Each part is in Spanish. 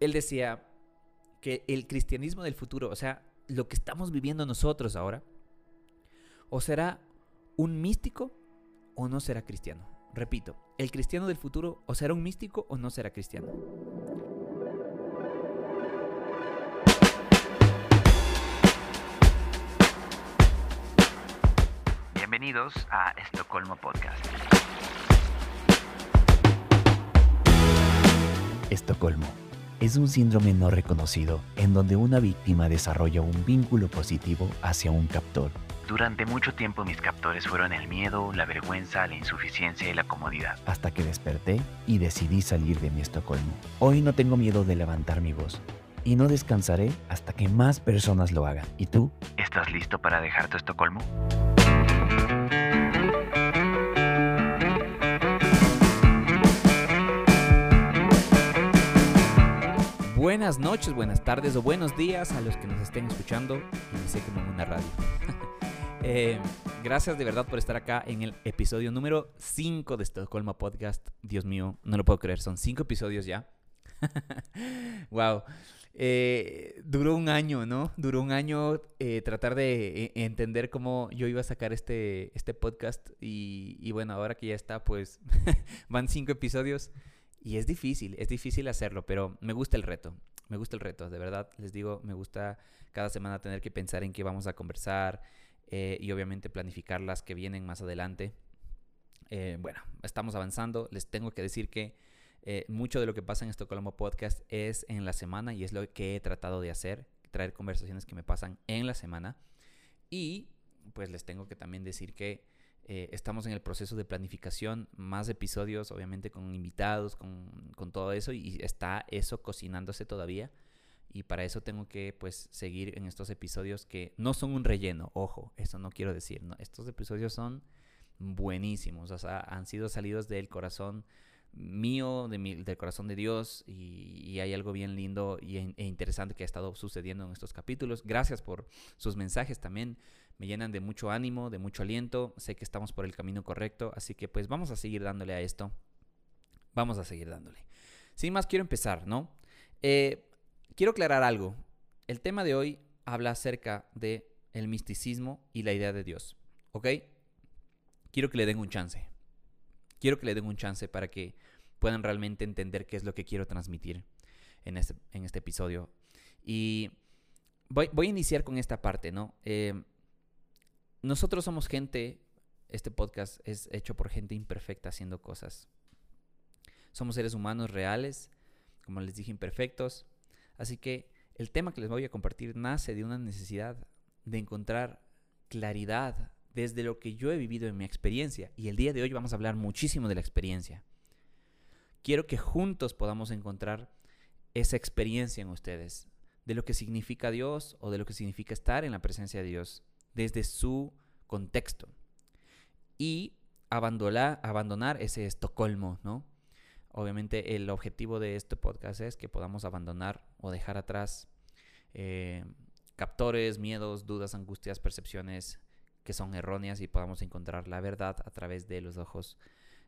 él decía que el cristianismo del futuro, o sea, lo que estamos viviendo nosotros ahora, o será un místico o no será cristiano. Repito, el cristiano del futuro o será un místico o no será cristiano. Bienvenidos a Estocolmo Podcast. Estocolmo es un síndrome no reconocido en donde una víctima desarrolla un vínculo positivo hacia un captor. Durante mucho tiempo mis captores fueron el miedo, la vergüenza, la insuficiencia y la comodidad. Hasta que desperté y decidí salir de mi Estocolmo. Hoy no tengo miedo de levantar mi voz y no descansaré hasta que más personas lo hagan. ¿Y tú? ¿Estás listo para dejar tu Estocolmo? Buenas noches, buenas tardes o buenos días a los que nos estén escuchando y sé que en una radio. Eh, gracias de verdad por estar acá en el episodio número 5 de Estocolmo Podcast. Dios mío, no lo puedo creer, son 5 episodios ya. wow. Eh, duró un año, ¿no? Duró un año eh, tratar de entender cómo yo iba a sacar este, este podcast y, y bueno, ahora que ya está, pues van 5 episodios. Y es difícil, es difícil hacerlo, pero me gusta el reto. Me gusta el reto, de verdad. Les digo, me gusta cada semana tener que pensar en qué vamos a conversar eh, y obviamente planificar las que vienen más adelante. Eh, bueno, estamos avanzando. Les tengo que decir que eh, mucho de lo que pasa en Estocolmo Podcast es en la semana y es lo que he tratado de hacer, traer conversaciones que me pasan en la semana. Y pues les tengo que también decir que eh, estamos en el proceso de planificación, más episodios, obviamente con invitados, con, con, todo eso, y está eso cocinándose todavía. Y para eso tengo que pues seguir en estos episodios que no son un relleno, ojo, eso no quiero decir, no, estos episodios son buenísimos, o sea, han sido salidos del corazón mío, de mi, del corazón de Dios, y, hay algo bien lindo e interesante que ha estado sucediendo en estos capítulos. Gracias por sus mensajes también me llenan de mucho ánimo, de mucho aliento, sé que estamos por el camino correcto, así que pues vamos a seguir dándole a esto, vamos a seguir dándole. Sin más, quiero empezar, ¿no? Eh, quiero aclarar algo, el tema de hoy habla acerca de el misticismo y la idea de Dios, ¿ok? Quiero que le den un chance, quiero que le den un chance para que puedan realmente entender qué es lo que quiero transmitir en este, este episodio. Y voy, voy, a iniciar con esta parte, ¿no? Eh, nosotros somos gente, este podcast es hecho por gente imperfecta haciendo cosas. Somos seres humanos reales, como les dije, imperfectos. Así que el tema que les voy a compartir nace de una necesidad de encontrar claridad desde lo que yo he vivido en mi experiencia. Y el día de hoy vamos a hablar muchísimo de la experiencia. Quiero que juntos podamos encontrar esa experiencia en ustedes, de lo que significa Dios o de lo que significa estar en la presencia de Dios desde su contexto y abandonar, ese Estocolmo, ¿no? Obviamente el objetivo de este podcast es que podamos abandonar o dejar atrás eh, captores, miedos, dudas, angustias, percepciones que son erróneas y podamos encontrar la verdad a través de los ojos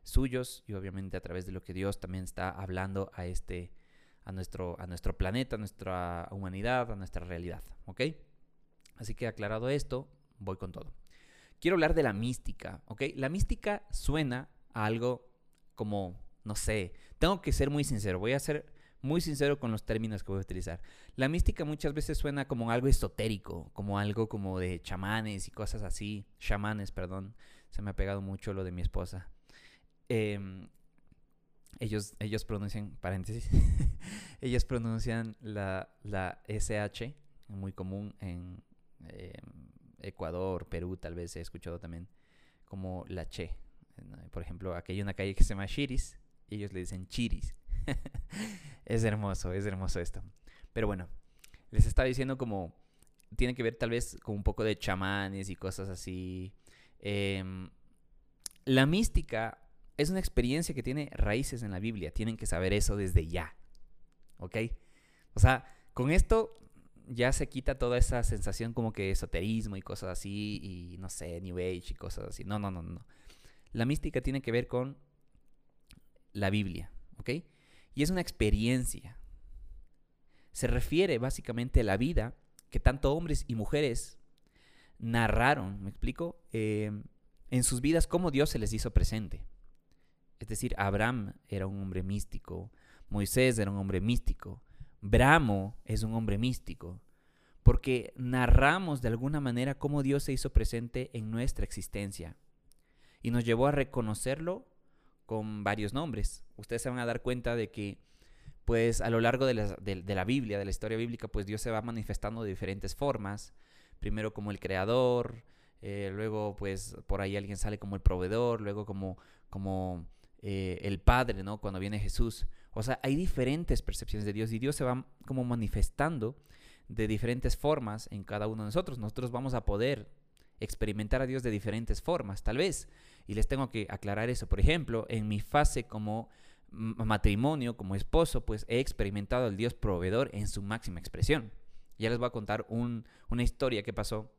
suyos y obviamente a través de lo que Dios también está hablando a este a nuestro a nuestro planeta, a nuestra humanidad, a nuestra realidad, ¿ok? Así que aclarado esto, voy con todo. Quiero hablar de la mística, ¿ok? La mística suena a algo como, no sé, tengo que ser muy sincero, voy a ser muy sincero con los términos que voy a utilizar. La mística muchas veces suena como algo esotérico, como algo como de chamanes y cosas así, chamanes, perdón, se me ha pegado mucho lo de mi esposa. Eh, ellos, ellos pronuncian, paréntesis, ellos pronuncian la, la SH, muy común en, eh, Ecuador, Perú, tal vez he escuchado también como la Che. Por ejemplo, aquí hay una calle que se llama Chiris y ellos le dicen Chiris. es hermoso, es hermoso esto. Pero bueno, les está diciendo como tiene que ver tal vez con un poco de chamanes y cosas así. Eh, la mística es una experiencia que tiene raíces en la Biblia. Tienen que saber eso desde ya. ¿Ok? O sea, con esto ya se quita toda esa sensación como que esoterismo y cosas así, y no sé, New Age y cosas así. No, no, no, no. La mística tiene que ver con la Biblia, ¿ok? Y es una experiencia. se refiere básicamente a la vida que tanto hombres y mujeres narraron, ¿me explico? Eh, en sus vidas cómo Dios se les hizo presente. Es decir, Abraham era un hombre místico, Moisés era un hombre místico, Bramo es un hombre místico, porque narramos de alguna manera cómo Dios se hizo presente en nuestra existencia y nos llevó a reconocerlo con varios nombres. Ustedes se van a dar cuenta de que pues a lo largo de la, de la, Biblia, de la historia bíblica, pues Dios se va manifestando de diferentes formas. Primero como el creador, eh, luego pues por ahí alguien sale como el proveedor, luego como, como eh, el Padre, ¿no? Cuando viene Jesús. O sea, hay diferentes percepciones de Dios y Dios se va como manifestando de diferentes formas en cada uno de nosotros. Nosotros vamos a poder experimentar a Dios de diferentes formas, tal vez. Y les tengo que aclarar eso. Por ejemplo, en mi fase como matrimonio, como esposo, pues he experimentado al Dios proveedor en su máxima expresión. Ya les voy a contar una historia que pasó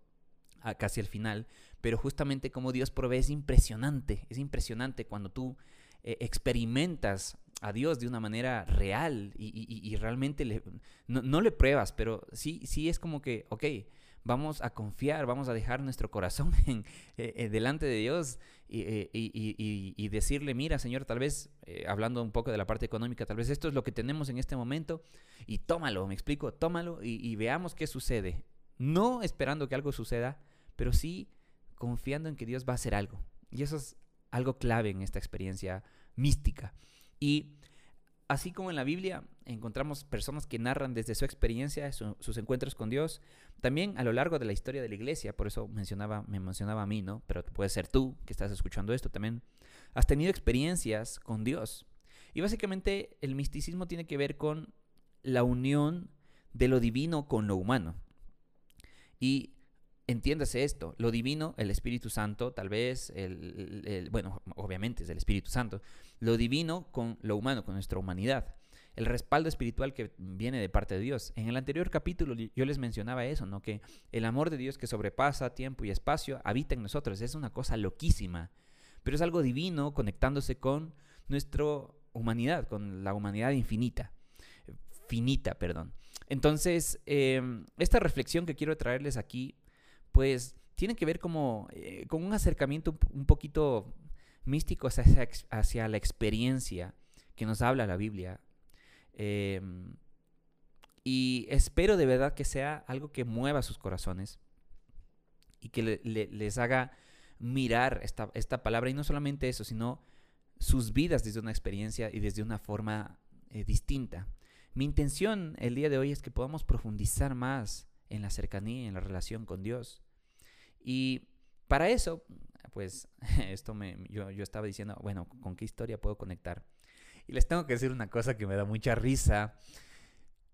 casi al final, pero justamente como Dios provee es impresionante, es impresionante cuando tú eh, experimentas a Dios de una manera real y, realmente le, no, le pruebas, pero sí, sí es como que, ok, vamos a confiar, vamos a dejar nuestro corazón en, eh, eh, delante de Dios y, decirle, mira Señor, tal vez, hablando un poco de la parte económica, tal vez esto es lo que tenemos en este momento y tómalo, me explico, tómalo y veamos qué sucede. No esperando que algo suceda, pero sí confiando en que Dios va a hacer algo. Y eso es algo clave en esta experiencia mística. Y así como en la Biblia encontramos personas que narran desde su experiencia sus encuentros con Dios, también a lo largo de la historia de la iglesia, por eso mencionaba, me mencionaba a mí, ¿no? Pero puede ser tú que estás escuchando esto también, has tenido experiencias con Dios. Y básicamente el misticismo tiene que ver con la unión de lo divino con lo humano. Y entiéndase esto, lo divino, el Espíritu Santo, tal vez, el, bueno, obviamente es el Espíritu Santo, lo divino con lo humano, con nuestra humanidad, el respaldo espiritual que viene de parte de Dios. En el anterior capítulo yo les mencionaba eso, ¿no? Que el amor de Dios que sobrepasa tiempo y espacio habita en nosotros, es una cosa loquísima, pero es algo divino conectándose con nuestra humanidad, con la humanidad infinita, finita, perdón. Entonces, em, esta reflexión que quiero traerles aquí pues tiene que ver como eh, con un acercamiento un poquito místico hacia, la experiencia que nos habla la Biblia. Em, y espero de verdad que sea algo que mueva sus corazones y que les haga mirar esta, palabra y no solamente eso, sino sus vidas desde una experiencia y desde una forma eh, distinta. Mi intención el día de hoy es que podamos profundizar más en la cercanía, en la relación con Dios. Y para eso, pues esto me, yo, yo estaba diciendo, bueno, ¿con qué historia puedo conectar? Y les tengo que decir una cosa que me da mucha risa.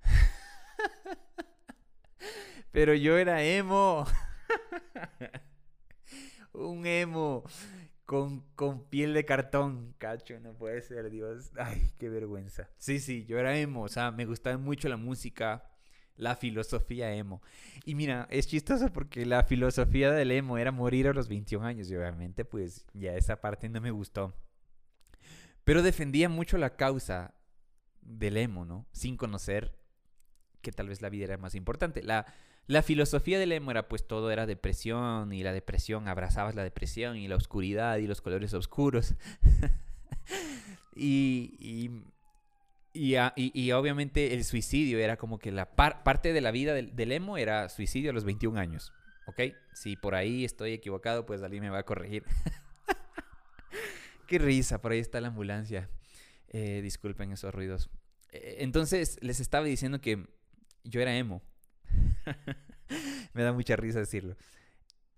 Pero yo era emo. Un emo con, con, piel de cartón. Cacho, no puede ser, Dios. Ay, qué vergüenza. Sí, sí, yo era emo. O sea, me gustaba mucho la música la filosofía emo. Y mira, es chistoso porque la filosofía del emo era morir a los 21 años y obviamente pues ya esa parte no me gustó. Pero defendía mucho la causa del emo, ¿no? Sin conocer que tal vez la vida era más importante. La, la filosofía del emo era pues todo era depresión y la depresión, abrazabas la depresión y la oscuridad y los colores oscuros. y, y y, y, obviamente el suicidio era como que la parte de la vida del, emo era suicidio a los 21 años. ¿Ok? Si por ahí estoy equivocado, pues alguien me va a corregir. Qué risa, por ahí está la ambulancia. Eh, disculpen esos ruidos. Eh, entonces les estaba diciendo que yo era emo. me da mucha risa decirlo.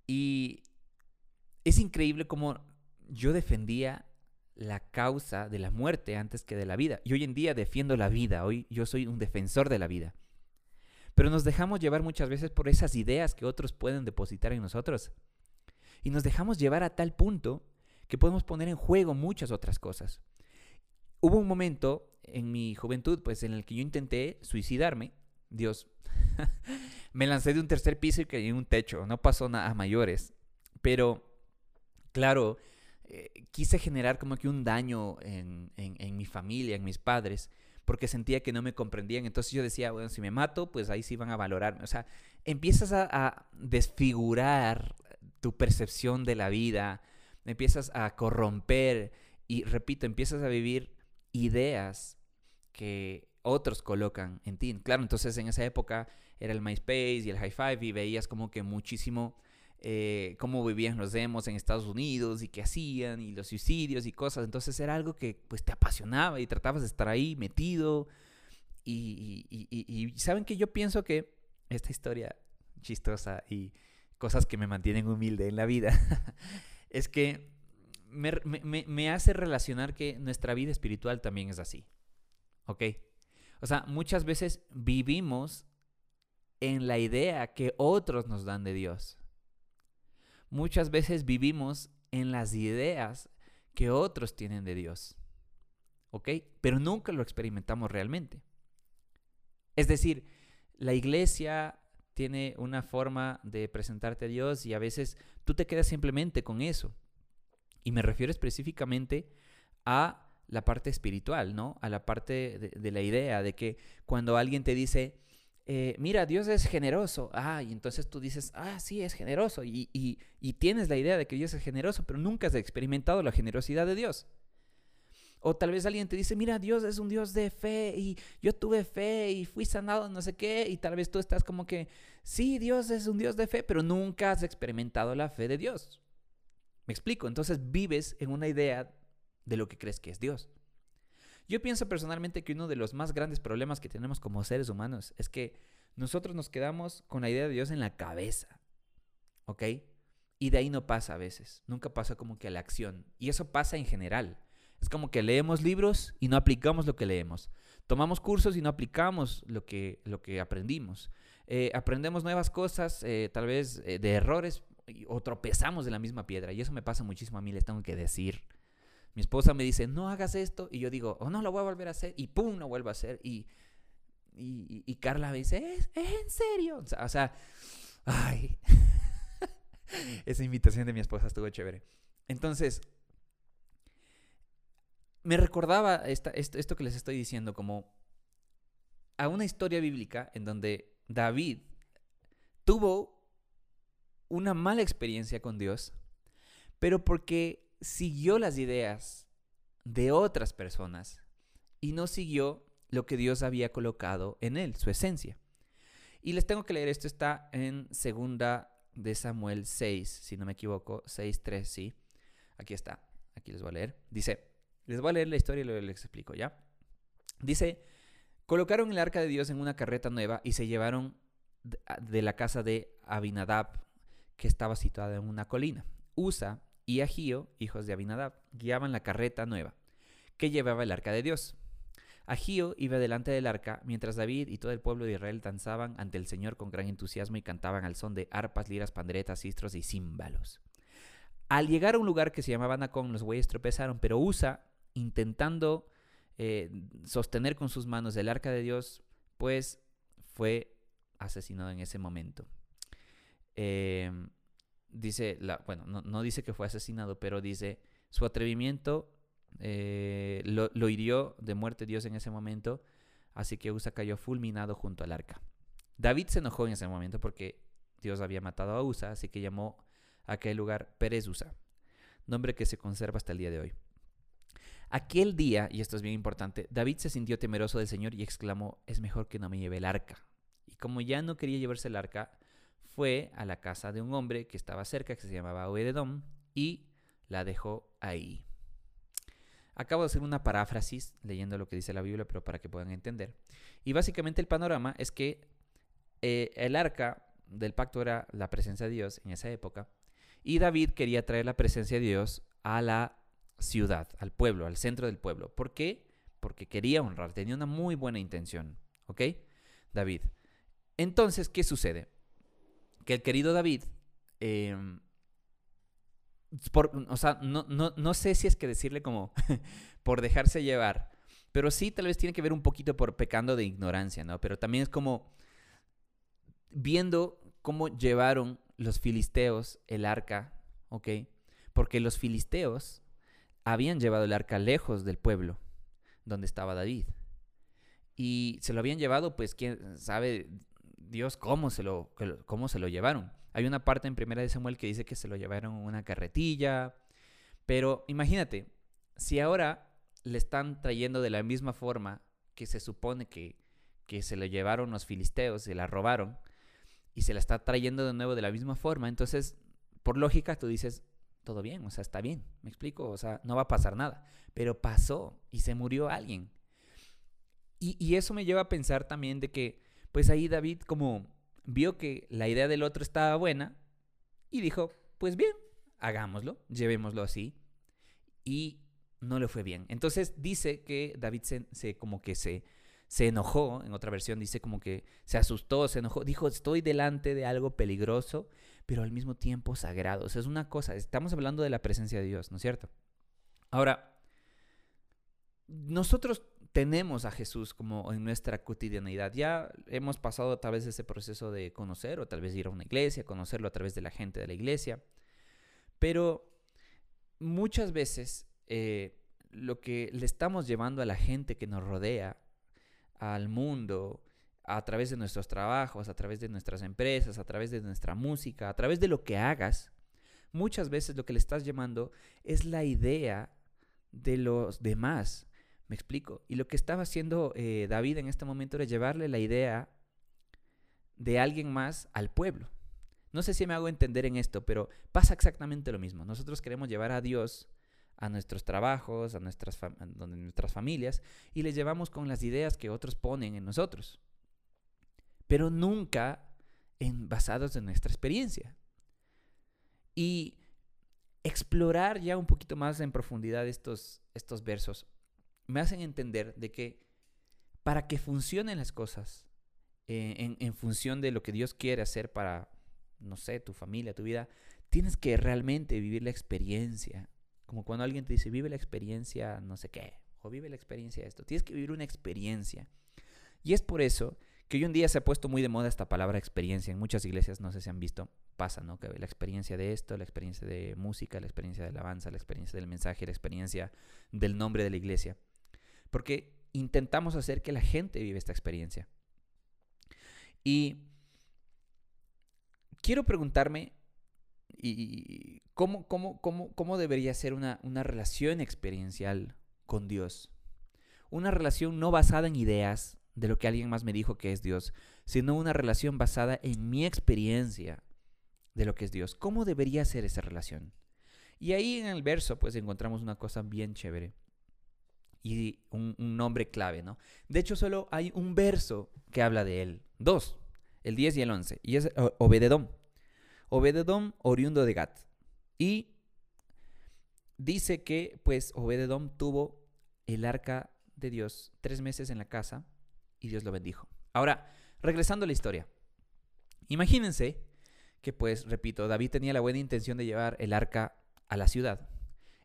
Y es increíble como yo defendía la causa de la muerte antes que de la vida. Y hoy en día defiendo la vida, hoy yo soy un defensor de la vida. Pero nos dejamos llevar muchas veces por esas ideas que otros pueden depositar en nosotros. Y nos dejamos llevar a tal punto que podemos poner en juego muchas otras cosas. Hubo un momento en mi juventud, pues, en el que yo intenté suicidarme. Dios, me lancé de un tercer piso y caí en un techo. No pasó nada a mayores. Pero, claro, eh, quise generar como que un daño en, mi familia, en mis padres, porque sentía que no me comprendían. Entonces yo decía, bueno, si me mato, pues ahí sí van a valorarme. O sea, empiezas a, a desfigurar tu percepción de la vida, empiezas a corromper y, repito, empiezas a vivir ideas que otros colocan en ti. Claro, entonces en esa época era el MySpace y el High Five y veías como que muchísimo eh, cómo vivían los demos en Estados Unidos y qué hacían y los suicidios y cosas. Entonces era algo que pues te apasionaba y tratabas de estar ahí metido. Y, y saben que yo pienso que esta historia chistosa y cosas que me mantienen humilde en la vida es que me, me, me hace relacionar que nuestra vida espiritual también es así. ¿Ok? O sea, muchas veces vivimos en la idea que otros nos dan de Dios. Muchas veces vivimos en las ideas que otros tienen de Dios. ¿Ok? Pero nunca lo experimentamos realmente. Es decir, la iglesia tiene una forma de presentarte a Dios y a veces tú te quedas simplemente con eso. Y me refiero específicamente a la parte espiritual, ¿no? A la parte de, la idea de que cuando alguien te dice, eh, mira, Dios es generoso, ah, y entonces tú dices, ah, sí, es generoso, y, y tienes la idea de que Dios es generoso, pero nunca has experimentado la generosidad de Dios. O tal vez alguien te dice, mira, Dios es un Dios de fe y yo tuve fe y fui sanado, no sé qué, y tal vez tú estás como que, sí, Dios es un Dios de fe, pero nunca has experimentado la fe de Dios. Me explico, entonces vives en una idea de lo que crees que es Dios. Yo pienso personalmente que uno de los más grandes problemas que tenemos como seres humanos es que nosotros nos quedamos con la idea de Dios en la cabeza, ¿ok? Y de ahí no pasa a veces, nunca pasa como que a la acción. Y eso pasa en general. Es como que leemos libros y no aplicamos lo que leemos. Tomamos cursos y no aplicamos lo que, lo que aprendimos. Eh, aprendemos nuevas cosas, eh, tal vez eh, de errores, o tropezamos de la misma piedra. Y eso me pasa muchísimo a mí, les tengo que decir. Mi esposa me dice, no hagas esto. Y yo digo, oh, no lo voy a volver a hacer. Y pum, lo vuelvo a hacer. Y, y, Carla me dice, ¿Es, en serio? O sea, ay. Esa invitación de mi esposa estuvo chévere. Entonces, me recordaba esta, esto, esto que les estoy diciendo como a una historia bíblica en donde David tuvo una mala experiencia con Dios, pero porque siguió las ideas de otras personas y no siguió lo que Dios había colocado en él, su esencia. Y les tengo que leer, esto está en segunda de Samuel 6, si no me equivoco, 6.3, sí. Aquí está, aquí les voy a leer. Dice, les voy a leer la historia y lo les explico, ¿ya? Dice, colocaron el arca de Dios en una carreta nueva y se llevaron de la casa de Abinadab, que estaba situada en una colina. Usa y Agío, hijos de Abinadab, guiaban la carreta nueva, que llevaba el arca de Dios. Agío iba delante del arca, mientras David y todo el pueblo de Israel danzaban ante el Señor con gran entusiasmo y cantaban al son de arpas, liras, panderetas, cistros y címbalos. Al llegar a un lugar que se llamaba Nacón, los bueyes tropezaron, pero Usa, intentando eh, sostener con sus manos el arca de Dios, pues fue asesinado en ese momento. Eh, dice, la, bueno, no, dice que fue asesinado, pero dice, su atrevimiento eh, lo, hirió de muerte Dios en ese momento, así que Usa cayó fulminado junto al arca. David se enojó en ese momento porque Dios había matado a Usa, así que llamó a aquel lugar Pérez Usa, nombre que se conserva hasta el día de hoy. Aquel día, y esto es bien importante, David se sintió temeroso del Señor y exclamó, es mejor que no me lleve el arca. Y como ya no quería llevarse el arca, fue a la casa de un hombre que estaba cerca, que se llamaba Obededom, y la dejó ahí. Acabo de hacer una paráfrasis leyendo lo que dice la Biblia, pero para que puedan entender. Y básicamente el panorama es que eh, el arca del pacto era la presencia de Dios en esa época, y David quería traer la presencia de Dios a la ciudad, al pueblo, al centro del pueblo. ¿Por qué? Porque quería honrar, tenía una muy buena intención. ¿Ok? David. Entonces, ¿qué sucede? Que el querido David, em, o sea, no, no, sé si es que decirle como por dejarse llevar, pero sí tal vez tiene que ver un poquito por pecando de ignorancia, ¿no? Pero también es como viendo cómo llevaron los filisteos el arca, ¿ok? Porque los filisteos habían llevado el arca lejos del pueblo donde estaba David. y se lo habían llevado, pues quién sabe Dios cómo se lo, cómo se lo llevaron. Hay una parte en Primera de Samuel que dice que se lo llevaron en una carretilla, pero imagínate, si ahora le están trayendo de la misma forma que se supone que, que se lo llevaron los filisteos, se la robaron, y se la está trayendo de nuevo de la misma forma, entonces, por lógica, tú dices, todo bien, o sea, está bien, me explico, o sea, no va a pasar nada, pero pasó y se murió alguien. Y, y eso me lleva a pensar también de que, pues ahí David como vio que la idea del otro estaba buena y dijo, pues bien, hagámoslo, llevémoslo así. Y no le fue bien. Entonces dice que David se, como que se, se enojó, en otra versión dice como que se asustó, se enojó, dijo, estoy delante de algo peligroso, pero al mismo tiempo sagrado. O sea, es una cosa, estamos hablando de la presencia de Dios, ¿no es cierto? Ahora, nosotros tenemos a Jesús como en nuestra cotidianidad. Ya hemos pasado través de ese proceso de conocer o tal vez ir a una iglesia, conocerlo a través de la gente de la iglesia. Pero muchas veces eh, lo que le estamos llevando a la gente que nos rodea, al mundo, a través de nuestros trabajos, a través de nuestras empresas, a través de nuestra música, a través de lo que hagas, muchas veces lo que le estás llamando es la idea de los demás. ¿Me explico? Y lo que estaba haciendo eh, David en este momento era llevarle la idea de alguien más al pueblo. No sé si me hago entender en esto, pero pasa exactamente lo mismo. Nosotros queremos llevar a Dios a nuestros trabajos, a nuestras, nuestras familias, y les llevamos con las ideas que otros ponen en nosotros. Pero nunca en, basados en nuestra experiencia. Y explorar ya un poquito más en profundidad estos, estos versos me hacen entender de que para que funcionen las cosas eh, en, función de lo que Dios quiere hacer para no sé, tu familia, tu vida, tienes que realmente vivir la experiencia. Como cuando alguien te dice, vive la experiencia, no sé qué, o vive la experiencia de esto. Tienes que vivir una experiencia. Y es por eso que hoy en día se ha puesto muy de moda esta palabra experiencia. En muchas iglesias, no sé si han visto, pasa, ¿no? Que la experiencia de esto, la experiencia de música, la experiencia de alabanza, la experiencia del mensaje, la experiencia del nombre de la iglesia. Porque intentamos hacer que la gente vive esta experiencia. Y quiero preguntarme y cómo, cómo, cómo, cómo debería ser una, una relación experiencial con Dios. Una relación no basada en ideas de lo que alguien más me dijo que es Dios, sino una relación basada en mi experiencia de lo que es Dios. ¿Cómo debería ser esa relación? Y ahí en el verso pues encontramos una cosa bien chévere y un, nombre clave, ¿no? De hecho solo hay un verso que habla de él, dos, el 10 y el 11, y es Obededom. Obededom oriundo de Gat. Y dice que pues Obededom tuvo el arca de Dios tres meses en la casa y Dios lo bendijo. Ahora, regresando a la historia. Imagínense que pues, repito, David tenía la buena intención de llevar el arca a la ciudad.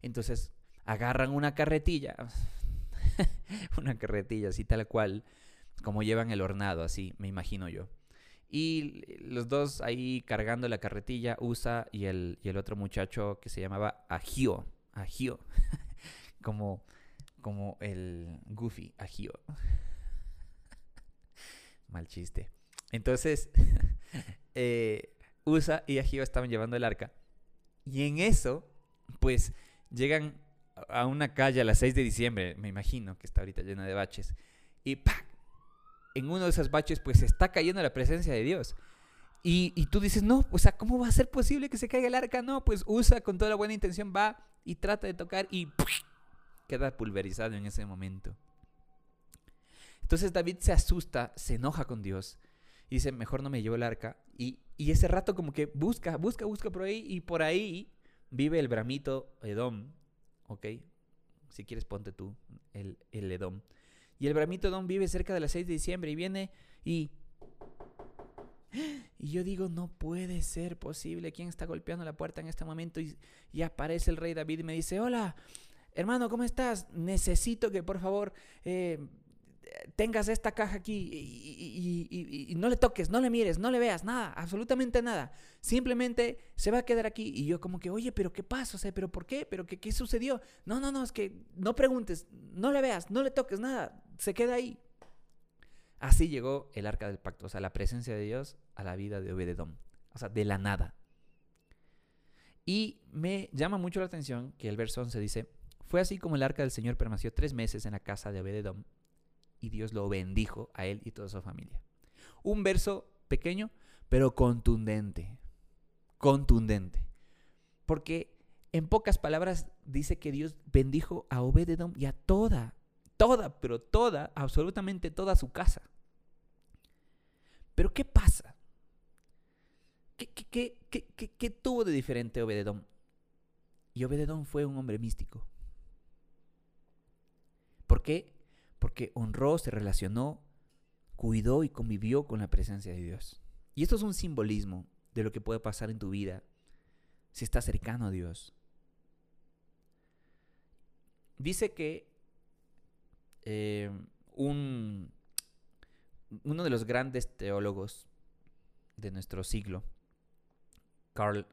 Entonces, agarran una carretilla, una carretilla así tal cual, como llevan el hornado, así, me imagino yo. Y los dos ahí cargando la carretilla, Usa y el, y el otro muchacho que se llamaba Agio. Agio. como, como el Goofy, Agio. Mal chiste. Entonces, eh, Usa y Agio estaban llevando el arca. Y en eso, pues, llegan a una calle a las 6 de diciembre, me imagino que está ahorita llena de baches. Y ¡pac! en uno de esos baches, pues está cayendo la presencia de Dios. Y, tú dices, no, o sea, ¿cómo va a ser posible que se caiga el arca? No, pues usa con toda la buena intención, va y trata de tocar y queda pulverizado en ese momento. Entonces David se asusta, se enoja con Dios y dice, mejor no me llevo el arca. Y, ese rato como que busca, busca, busca por ahí y por ahí vive el bramito Edom, ¿ok? Si quieres ponte tú el, el Edom. Y el Bramito Don vive cerca de las 6 de diciembre y viene y... Y yo digo, no puede ser posible. ¿Quién está golpeando la puerta en este momento? Y, y aparece el rey David y me dice, hola, hermano, ¿cómo estás? Necesito que por favor eh, tengas esta caja aquí y, no le toques, no le mires, no le veas, nada, absolutamente nada. Simplemente se va a quedar aquí. Y yo como que, oye, pero ¿qué pasa? ¿pero por qué? ¿Pero qué, qué sucedió? No, no, no, es que no preguntes, no le veas, no le toques, nada, se queda ahí. Así llegó el arca del pacto, o sea, la presencia de Dios a la vida de Obededom, o sea, de la nada. Y me llama mucho la atención que el verso 11 dice, fue así como el arca del Señor permaneció tres meses en la casa de Obededom y Dios lo bendijo a él y toda su familia. Un verso pequeño, pero contundente, contundente. Porque en pocas palabras dice que Dios bendijo a Obededom y a toda, toda, pero toda, absolutamente toda su casa. Pero ¿qué pasa? ¿Qué, qué, qué, qué tuvo de diferente Obededom? Y Obededom fue un hombre místico. ¿Por qué? Porque honró, se relacionó, cuidó y convivió con la presencia de Dios. Y esto es un simbolismo de lo que puede pasar en tu vida si estás cercano a Dios. Dice que eh, un, uno de los grandes teólogos de nuestro siglo, Karl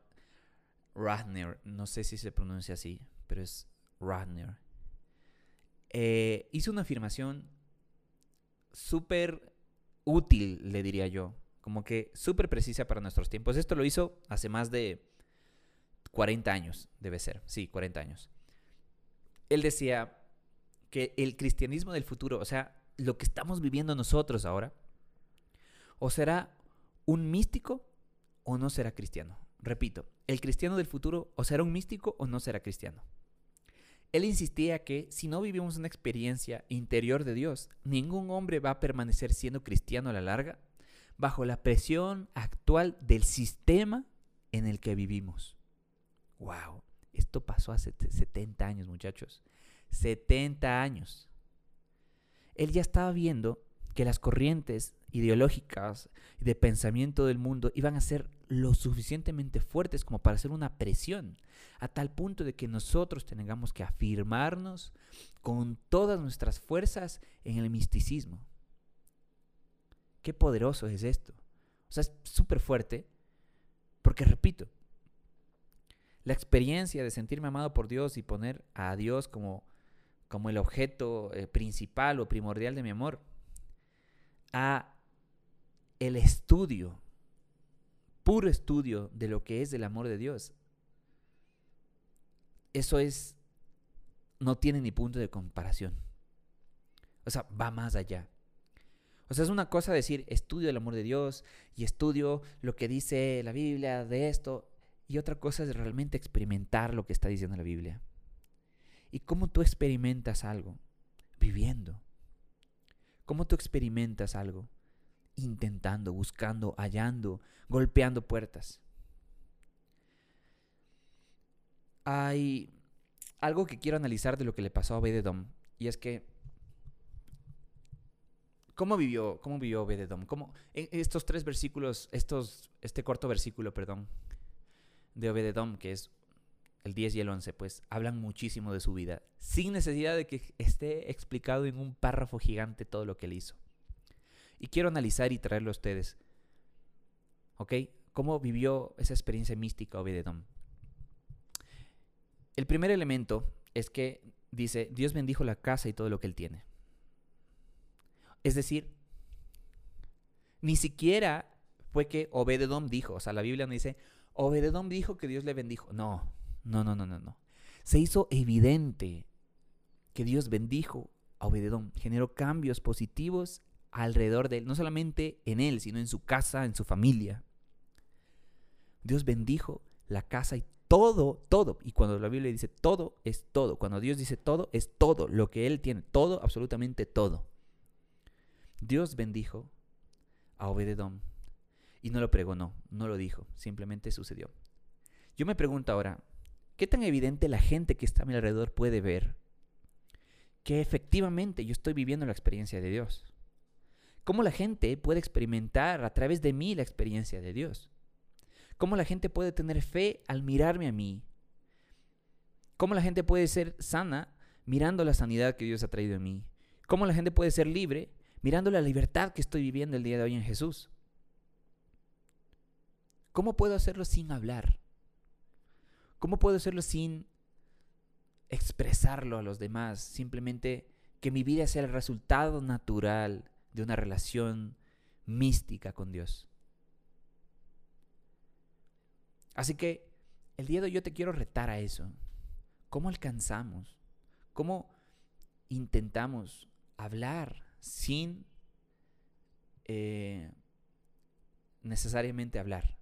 Rahner, no sé si se pronuncia así, pero es Rahner, eh, hizo una afirmación súper útil, le diría yo, como que súper precisa para nuestros tiempos. Esto lo hizo hace más de 40 años, debe ser, sí, 40 años él decía que el cristianismo del futuro, o sea, lo que estamos viviendo nosotros ahora, o será un místico o no será cristiano. Repito, el cristiano del futuro o será un místico o no será cristiano. Él insistía que si no vivimos una experiencia interior de Dios, ningún hombre va a permanecer siendo cristiano a la larga bajo la presión actual del sistema en el que vivimos. ¡Wow! Esto pasó hace 70 años, muchachos. 70 años. Él ya estaba viendo que las corrientes ideológicas de pensamiento del mundo iban a ser lo suficientemente fuertes como para hacer una presión, a tal punto de que nosotros tengamos que afirmarnos con todas nuestras fuerzas en el misticismo. Qué poderoso es esto. O sea, es súper fuerte, porque repito, la experiencia de sentirme amado por Dios y poner a Dios como, como el objeto eh, principal o primordial de mi amor, a el estudio, puro estudio de lo que es el amor de Dios. Eso es, no tiene ni punto de comparación. O sea, va más allá. O sea, es una cosa decir, estudio el amor de Dios y estudio lo que dice la Biblia de esto. Y otra cosa es realmente experimentar lo que está diciendo la Biblia. ¿Y cómo tú experimentas algo? Viviendo. ¿Cómo tú experimentas algo? Intentando, buscando, hallando, golpeando puertas. Hay algo que quiero analizar de lo que le pasó a Obededom. Y es que ¿Cómo vivió, cómo vivió Obededom? ¿Cómo, en estos tres versículos, estos, este corto versículo, perdón, de Obededom, que es el 10 y el 11, pues hablan muchísimo de su vida, sin necesidad de que esté explicado en un párrafo gigante todo lo que él hizo. Y quiero analizar y traerlo a ustedes. ¿Ok? ¿Cómo vivió esa experiencia mística Obededom? El primer elemento es que dice, Dios bendijo la casa y todo lo que él tiene. Es decir, ni siquiera fue que Obededom dijo, o sea, la Biblia no dice, Obededom dijo que Dios le bendijo. No, no, no, no, no, no. Se hizo evidente que Dios bendijo a Obededom, generó cambios positivos alrededor de él, no solamente en él, sino en su casa, en su familia. Dios bendijo la casa y todo, todo. Y cuando la Biblia dice todo, es todo. Cuando Dios dice todo, es todo. Lo que Él tiene, todo, absolutamente todo. Dios bendijo a Obededom y no lo pregonó, no lo dijo, simplemente sucedió. Yo me pregunto ahora, ¿qué tan evidente la gente que está a mi alrededor puede ver que efectivamente yo estoy viviendo la experiencia de Dios? ¿Cómo la gente puede experimentar a través de mí la experiencia de Dios? ¿Cómo la gente puede tener fe al mirarme a mí? ¿Cómo la gente puede ser sana mirando la sanidad que Dios ha traído a mí? ¿Cómo la gente puede ser libre mirando la libertad que estoy viviendo el día de hoy en Jesús? ¿Cómo puedo hacerlo sin hablar? ¿Cómo puedo hacerlo sin expresarlo a los demás? Simplemente que mi vida sea el resultado natural de una relación mística con Dios. Así que el día de hoy yo te quiero retar a eso. ¿Cómo alcanzamos? ¿Cómo intentamos hablar sin eh, necesariamente hablar?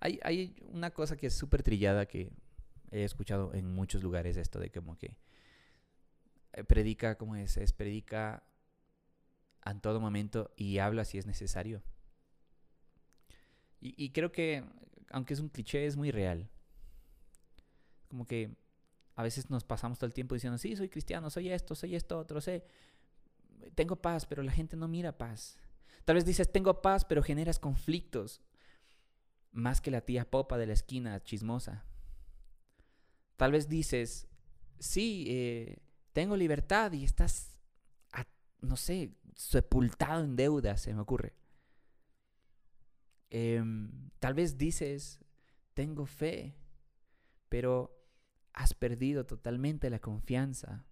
Hay, una cosa que es súper trillada que he escuchado en muchos lugares esto de como que eh, predica como es, es predica en todo momento y habla si es necesario. Y, creo que, aunque es un cliché, es muy real. Como que a veces nos pasamos todo el tiempo diciendo, sí, soy cristiano, soy esto, soy esto, otro, sé. Tengo paz, pero la gente no mira paz. Tal vez dices, tengo paz, pero generas conflictos. Más que la tía popa de la esquina chismosa. Tal vez dices, sí, eh, tengo libertad y estás, no sé, sepultado en deuda, se me ocurre. Em, tal vez dices, tengo fe, pero has perdido totalmente la confianza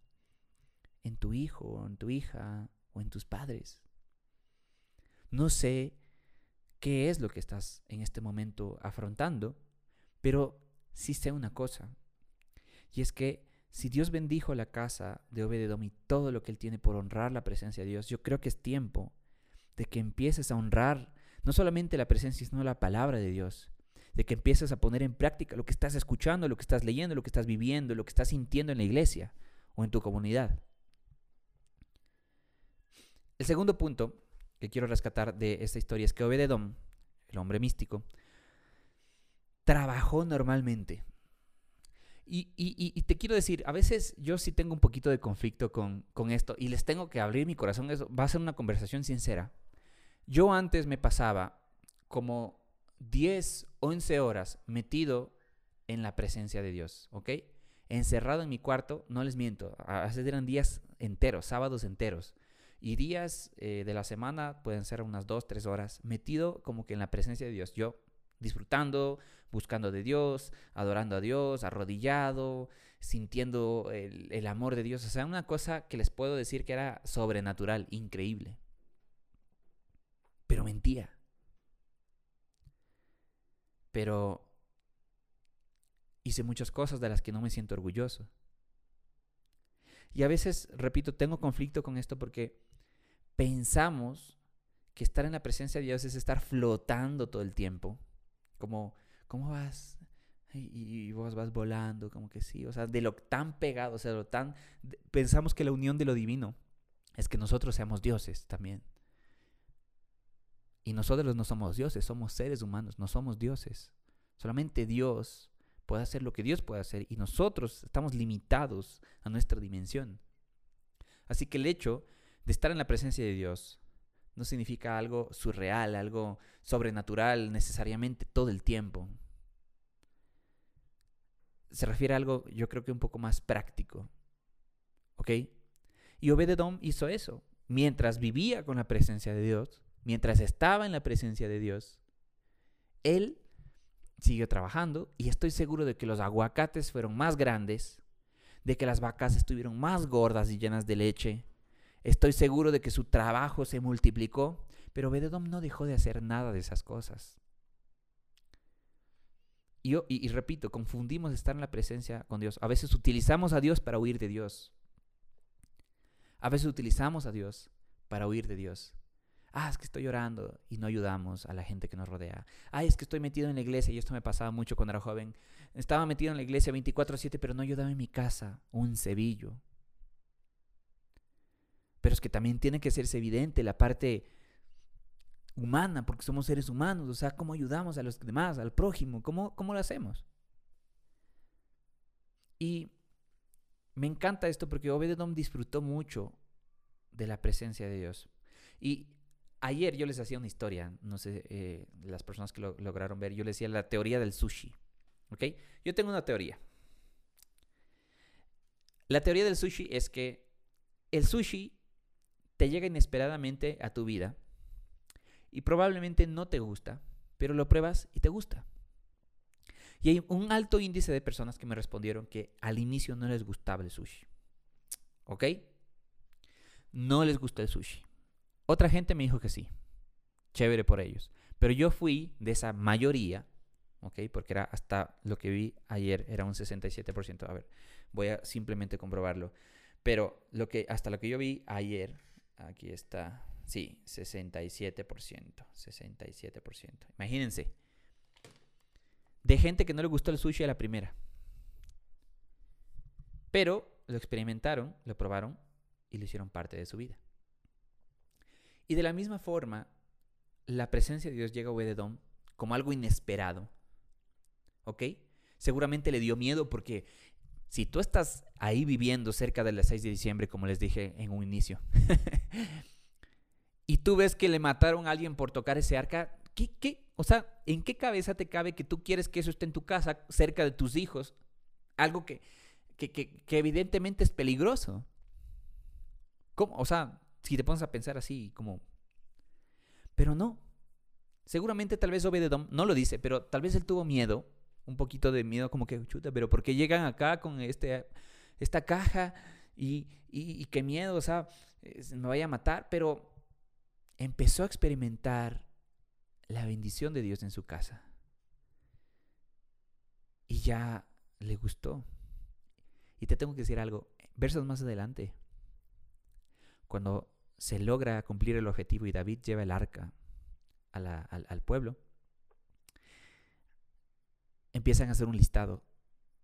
en tu hijo, en tu hija o en tus padres. No sé qué es lo que estás en este momento afrontando, pero sí sé una cosa, y es que si Dios bendijo la casa de Obededom y todo lo que él tiene por honrar la presencia de Dios, yo creo que es tiempo de que empieces a honrar no solamente la presencia, sino la palabra de Dios. De que empieces a poner en práctica lo que estás escuchando, lo que estás leyendo, lo que estás viviendo, lo que estás sintiendo en la iglesia o en tu comunidad. El segundo punto que quiero rescatar de esta historia es que Obededom, el hombre místico, trabajó normalmente. Y, te quiero decir, a veces yo sí tengo un poquito de conflicto con, esto y les tengo que abrir mi corazón. Eso va a ser una conversación sincera. Yo antes me pasaba como 10, 11 horas metido en la presencia de Dios, ¿ok? Encerrado en mi cuarto, no les miento, a veces eran días enteros, sábados enteros. Y días eh, de la semana pueden ser unas 2, 3 horas, metido como que en la presencia de Dios. Yo disfrutando, buscando de Dios, adorando a Dios, arrodillado, sintiendo el, amor de Dios. O sea, una cosa que les puedo decir que era sobrenatural, increíble. Pero mentía. Pero hice muchas cosas de las que no me siento orgulloso. Y a veces, repito, tengo conflicto con esto porque pensamos que estar en la presencia de Dios es estar flotando todo el tiempo como, ¿cómo vas? Y, vos vas volando, como que sí, o sea, de lo tan pegado, o sea, de lo tan... pensamos que la unión de lo divino es que nosotros seamos dioses también. Y nosotros no somos dioses, somos seres humanos, no somos dioses. Solamente Dios puede hacer lo que Dios puede hacer y nosotros estamos limitados a nuestra dimensión. Así que el hecho de estar en la presencia de Dios no significa algo surreal, algo sobrenatural necesariamente todo el tiempo. Se refiere a algo, yo creo que un poco más práctico. ¿Ok? Y Obededom hizo eso. Mientras vivía con la presencia de Dios, mientras estaba en la presencia de Dios, él siguió trabajando y estoy seguro de que los aguacates fueron más grandes, de que las vacas estuvieron más gordas y llenas de leche, Estoy seguro de que su trabajo se multiplicó, pero Bededom no dejó de hacer nada de esas cosas. Y, y, repito, confundimos estar en la presencia con Dios. A veces utilizamos a Dios para huir de Dios. A veces utilizamos a Dios para huir de Dios. Ah, es que estoy llorando y no ayudamos a la gente que nos rodea. Ah, es que estoy metido en la iglesia y esto me pasaba mucho cuando era joven. Estaba metido en la iglesia 24/7, pero no ayudaba en mi casa, un cebillo. Pero es que también tiene que serse evidente la parte humana, porque somos seres humanos, o sea, cómo ayudamos a los demás, al prójimo, cómo, cómo lo hacemos. Y me encanta esto porque Obededom disfrutó mucho de la presencia de Dios. Y ayer yo les hacía una historia, no sé, eh, las personas que lo lograron ver, yo les decía la teoría del sushi. ¿Ok? Yo tengo una teoría. La teoría del sushi es que el sushi te llega inesperadamente a tu vida y probablemente no te gusta, pero lo pruebas y te gusta. Y hay un alto índice de personas que me respondieron que al inicio no les gustaba el sushi. ¿Ok? no les gusta el sushi. Otra gente me dijo que sí. Chévere por ellos. Pero yo fui de esa mayoría, ¿ok? Porque era hasta lo que vi ayer, era un 67%. A ver, voy a simplemente comprobarlo. Pero lo que, hasta lo que yo vi ayer, aquí está, sí, 67%. 67%. Imagínense. De gente que no le gustó el sushi a la primera. Pero lo experimentaron, lo probaron y lo hicieron parte de su vida. Y de la misma forma, la presencia de Dios llega a Obededón como algo inesperado. ¿Ok? Seguramente le dio miedo porque si tú estás ahí viviendo cerca de las 6 de diciembre, como les dije en un inicio, y tú ves que le mataron a alguien por tocar ese arca, ¿qué, qué? O sea, ¿en qué cabeza te cabe que tú quieres que eso esté en tu casa, cerca de tus hijos? Algo que, que, que evidentemente es peligroso. ¿Cómo? O sea, si te pones a pensar así, como... Pero no. Seguramente tal vez Obededom no lo dice, pero tal vez él tuvo miedo, un poquito de miedo, como que, chuta, pero ¿por qué llegan acá con este, esta caja? Y, y, qué miedo, o sea, me vaya a matar, pero empezó a experimentar la bendición de Dios en su casa. Y ya le gustó. Y te tengo que decir algo, versos más adelante, cuando se logra cumplir el objetivo y David lleva el arca al, pueblo, empiezan a hacer un listado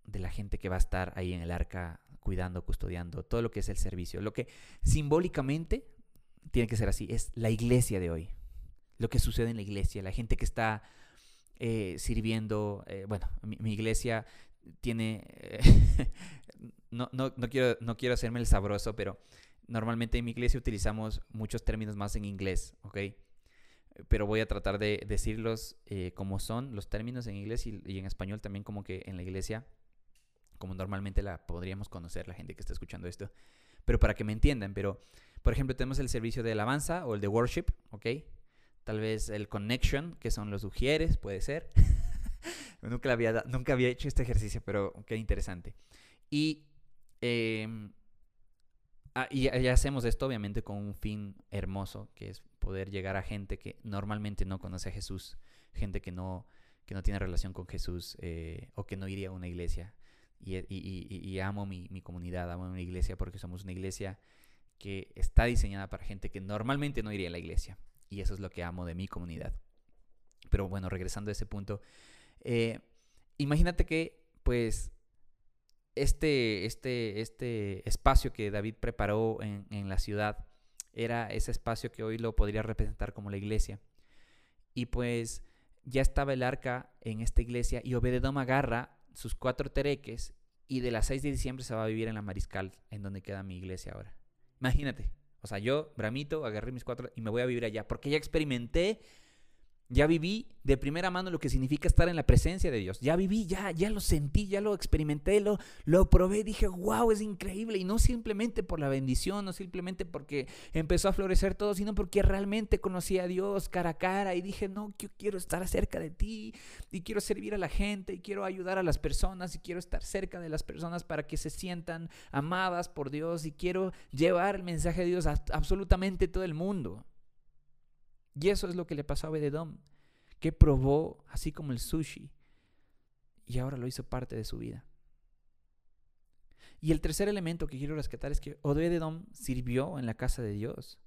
de la gente que va a estar ahí en el arca cuidando, custodiando, todo lo que es el servicio. Lo que simbólicamente tiene que ser así, es la iglesia de hoy. Lo que sucede en la iglesia, la gente que está eh, sirviendo, eh, bueno, mi, iglesia tiene, no, no, no, quiero, no quiero hacerme el sabroso, pero Normalmente en mi iglesia utilizamos muchos términos más en inglés, ¿ok? Pero voy a tratar de decirlos eh, como son los términos en inglés y, en español también como que en la iglesia, como normalmente la podríamos conocer la gente que está escuchando esto. Pero para que me entiendan, pero por ejemplo tenemos el servicio de alabanza o el de worship, ¿ok? Tal vez el connection, que son los ujieres, puede ser. nunca, había, nunca había hecho este ejercicio, pero qué interesante. Y eh, Ah, y, hacemos esto obviamente con un fin hermoso, que es poder llegar a gente que normalmente no conoce a Jesús, gente que no, que no tiene relación con Jesús eh, o que no iría a una iglesia. Y, y amo mi, mi, comunidad, amo mi iglesia porque somos una iglesia que está diseñada para gente que normalmente no iría a la iglesia. Y eso es lo que amo de mi comunidad. Pero bueno, regresando a ese punto, eh, imagínate que pues este, este, este espacio que David preparó en, en, la ciudad era ese espacio que hoy lo podría representar como la iglesia. Y pues ya estaba el arca en esta iglesia y Obededom agarra sus cuatro tereques y de las 6 de diciembre se va a vivir en la Mariscal, en donde queda mi iglesia ahora. Imagínate. O sea, yo, Bramito, agarré mis cuatro y me voy a vivir allá, porque ya experimenté ya viví de primera mano lo que significa estar en la presencia de Dios. Ya viví, ya, ya lo sentí, ya lo experimenté, lo, lo probé. Dije, wow, es increíble. Y no simplemente por la bendición, no simplemente porque empezó a florecer todo, sino porque realmente conocí a Dios cara a cara. Y dije, no, yo quiero estar cerca de ti. Y quiero servir a la gente. Y quiero ayudar a las personas. Y quiero estar cerca de las personas para que se sientan amadas por Dios. Y quiero llevar el mensaje de Dios a absolutamente todo el mundo. Y eso es lo que le pasó a Obededom, que probó así como el sushi y ahora lo hizo parte de su vida. Y el tercer elemento que quiero rescatar es que Obededom sirvió en la casa de Dios.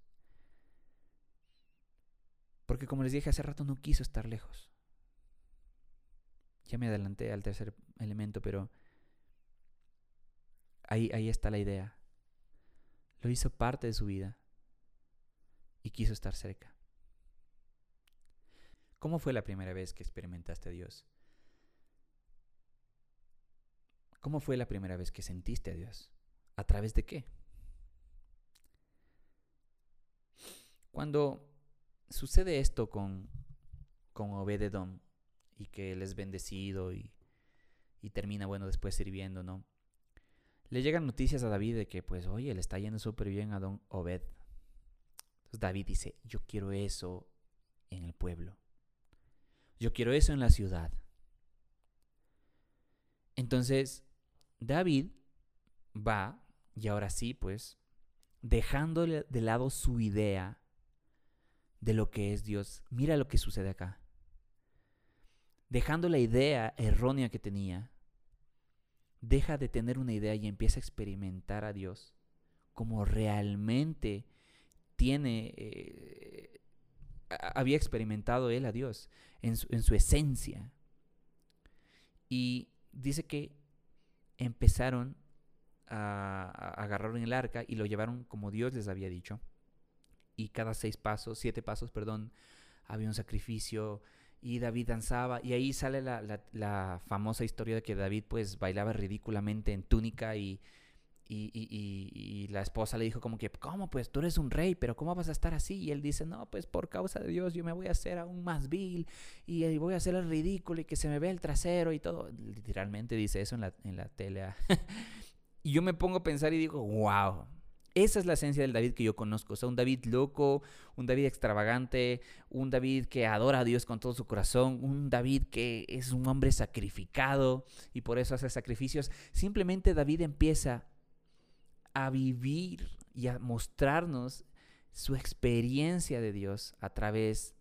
Porque como les dije hace rato, no quiso estar lejos. Ya me adelanté al tercer elemento, pero ahí, ahí está la idea. Lo hizo parte de su vida y quiso estar cerca. ¿Cómo fue la primera vez que experimentaste a Dios? ¿Cómo fue la primera vez que sentiste a Dios? ¿A través de qué? Cuando sucede esto con, con Obededom y que él es bendecido y, y termina, bueno, después sirviendo, ¿no? Le llegan noticias a David de que, pues, oye, le está yendo súper bien a Don Obed. Entonces David dice, yo quiero eso en el pueblo. Yo quiero eso en la ciudad. Entonces, David va, y ahora sí, pues, dejando de lado su idea de lo que es Dios. Mira lo que sucede acá. Dejando la idea errónea que tenía, deja de tener una idea y empieza a experimentar a Dios como realmente tiene, eh, había experimentado él a Dios en su, en su esencia. Y dice que empezaron a, agarrar en el arca y lo llevaron como Dios les había dicho. Y cada seis pasos, siete pasos, perdón, había un sacrificio y David danzaba. Y ahí sale la, la, famosa historia de que David pues bailaba ridículamente en túnica y, y, la esposa le dijo como que, ¿cómo? Pues tú eres un rey, pero ¿cómo vas a estar así? Y él dice, no, pues por causa de Dios yo me voy a hacer aún más vil y voy a hacer el ridículo y que se me ve el trasero y todo. Literalmente dice eso en la, en la tele. Ah. y yo me pongo a pensar y digo, wow, esa es la esencia del David que yo conozco. O sea, un David loco, un David extravagante, un David que adora a Dios con todo su corazón, un David que es un hombre sacrificado y por eso hace sacrificios. Simplemente David empieza a vivir y a mostrarnos su experiencia de Dios a través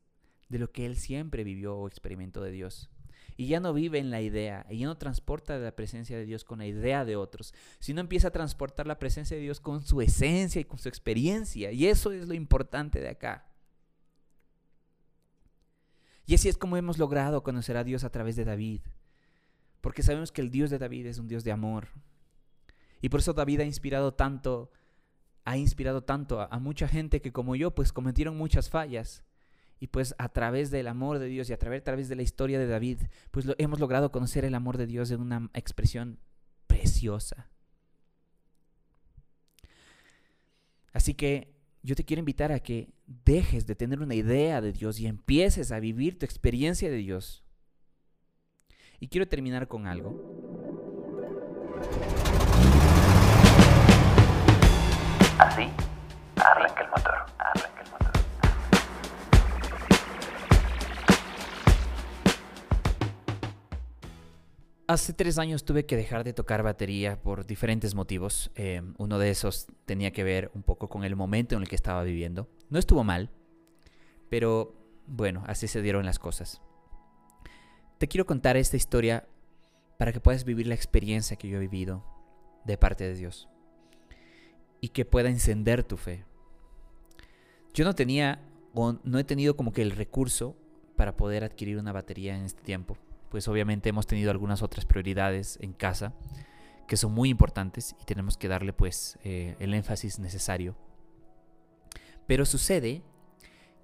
de lo que él siempre vivió o experimentó de Dios. Y ya no vive en la idea, y ya no transporta la presencia de Dios con la idea de otros, sino empieza a transportar la presencia de Dios con su esencia y con su experiencia. Y eso es lo importante de acá. Y así es como hemos logrado conocer a Dios a través de David. Porque sabemos que el Dios de David es un Dios de amor, y por eso David ha inspirado tanto, ha inspirado tanto a, mucha gente que como yo, pues cometieron muchas fallas. Y pues a través del amor de Dios y a través, de la historia de David, pues hemos logrado conocer el amor de Dios en una expresión preciosa. Así que yo te quiero invitar a que dejes de tener una idea de Dios y empieces a vivir tu experiencia de Dios. Y quiero terminar con algo. Así, arranca el motor, arranca el motor. Hace tres años tuve que dejar de tocar batería por diferentes motivos. Eh, uno de esos tenía que ver un poco con el momento en el que estaba viviendo. No estuvo mal, pero bueno, así se dieron las cosas. Te quiero contar esta historia para que puedas vivir la experiencia que yo he vivido de parte de Dios y que pueda encender tu fe. Yo no tenía o no he tenido como que el recurso para poder adquirir una batería en este tiempo. Pues obviamente hemos tenido algunas otras prioridades en casa que son muy importantes y tenemos que darle pues eh, el énfasis necesario. Pero sucede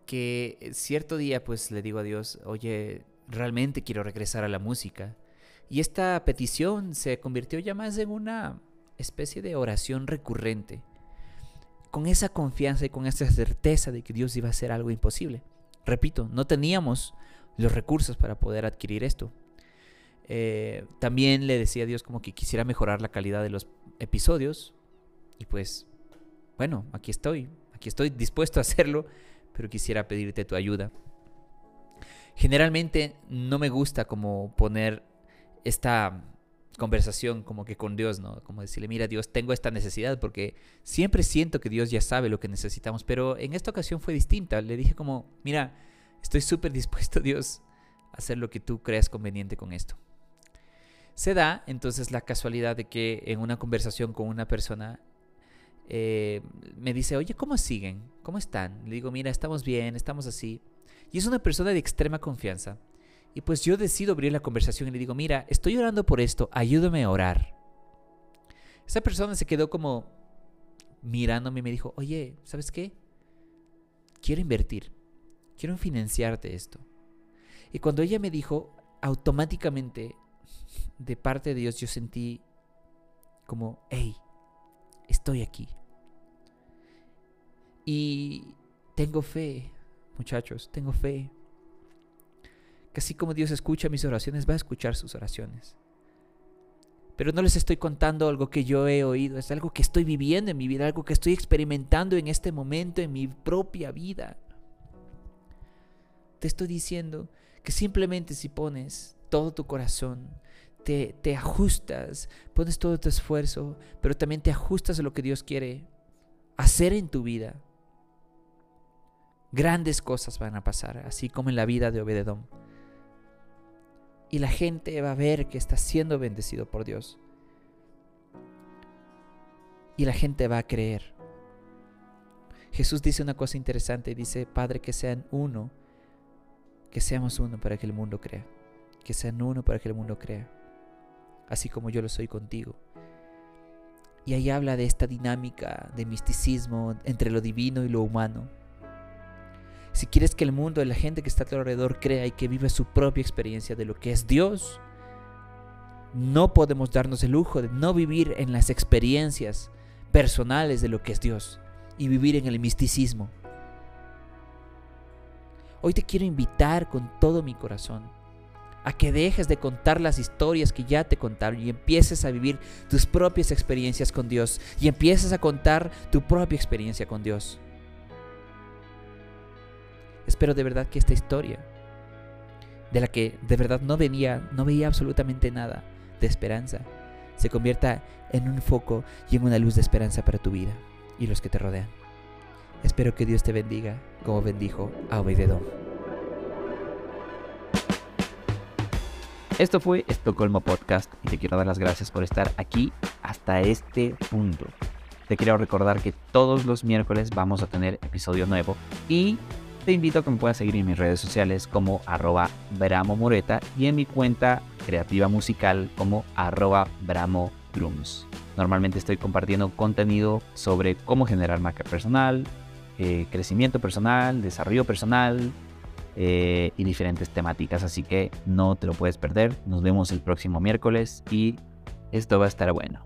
que cierto día pues le digo a Dios, oye, realmente quiero regresar a la música. Y esta petición se convirtió ya más en una especie de oración recurrente, con esa confianza y con esa certeza de que Dios iba a hacer algo imposible. Repito, no teníamos los recursos para poder adquirir esto. Eh, también le decía a Dios como que quisiera mejorar la calidad de los episodios. Y pues, bueno, aquí estoy. Aquí estoy dispuesto a hacerlo, pero quisiera pedirte tu ayuda. Generalmente no me gusta como poner esta conversación como que con Dios, ¿no? Como decirle, mira Dios, tengo esta necesidad porque siempre siento que Dios ya sabe lo que necesitamos, pero en esta ocasión fue distinta. Le dije como, mira, estoy súper dispuesto Dios a hacer lo que tú creas conveniente con esto. Se da entonces la casualidad de que en una conversación con una persona eh, me dice, oye, ¿cómo siguen? ¿Cómo están? Le digo, mira, estamos bien, estamos así. Y es una persona de extrema confianza. Y pues yo decido abrir la conversación y le digo, mira, estoy orando por esto, ayúdame a orar. Esa persona se quedó como mirándome y me dijo, oye, ¿sabes qué? Quiero invertir, quiero financiarte esto. Y cuando ella me dijo, automáticamente, de parte de Dios, yo sentí como, hey, estoy aquí. Y tengo fe, muchachos, tengo fe que así como Dios escucha mis oraciones, va a escuchar sus oraciones. Pero no les estoy contando algo que yo he oído, es algo que estoy viviendo en mi vida, algo que estoy experimentando en este momento en mi propia vida. Te estoy diciendo que simplemente si pones todo tu corazón, te, te ajustas, pones todo tu esfuerzo, pero también te ajustas a lo que Dios quiere, hacer en tu vida. Grandes cosas van a pasar, así como en la vida de Obededón. Y la gente va a ver que estás siendo bendecido por Dios. Y la gente va a creer. Jesús dice una cosa interesante, dice, Padre, que sean uno, que seamos uno para que el mundo crea, que sean uno para que el mundo crea, así como yo lo soy contigo. Y ahí habla de esta dinámica de misticismo entre lo divino y lo humano. Si quieres que el mundo, la gente que está a tu alrededor crea y que vive su propia experiencia de lo que es Dios, no podemos darnos el lujo de no vivir en las experiencias personales de lo que es Dios y vivir en el misticismo. Hoy te quiero invitar con todo mi corazón a que dejes de contar las historias que ya te contaron y empieces a vivir tus propias experiencias con Dios y empieces a contar tu propia experiencia con Dios. Espero de verdad que esta historia, de la que de verdad no venía, no veía absolutamente nada de esperanza, se convierta en un foco y en una luz de esperanza para tu vida y los que te rodean. Espero que Dios te bendiga como bendijo a Obededón. Esto fue Estocolmo Podcast y te quiero dar las gracias por estar aquí hasta este punto. Te quiero recordar que todos los miércoles vamos a tener episodio nuevo y te invito a que me puedas seguir en mis redes sociales como arroba Bramo Moreta y en mi cuenta creativa musical como arroba. Normalmente estoy compartiendo contenido sobre cómo generar marca personal, eh, crecimiento personal, desarrollo personal eh, y diferentes temáticas. Así que no te lo puedes perder. Nos vemos el próximo miércoles y esto va a estar bueno.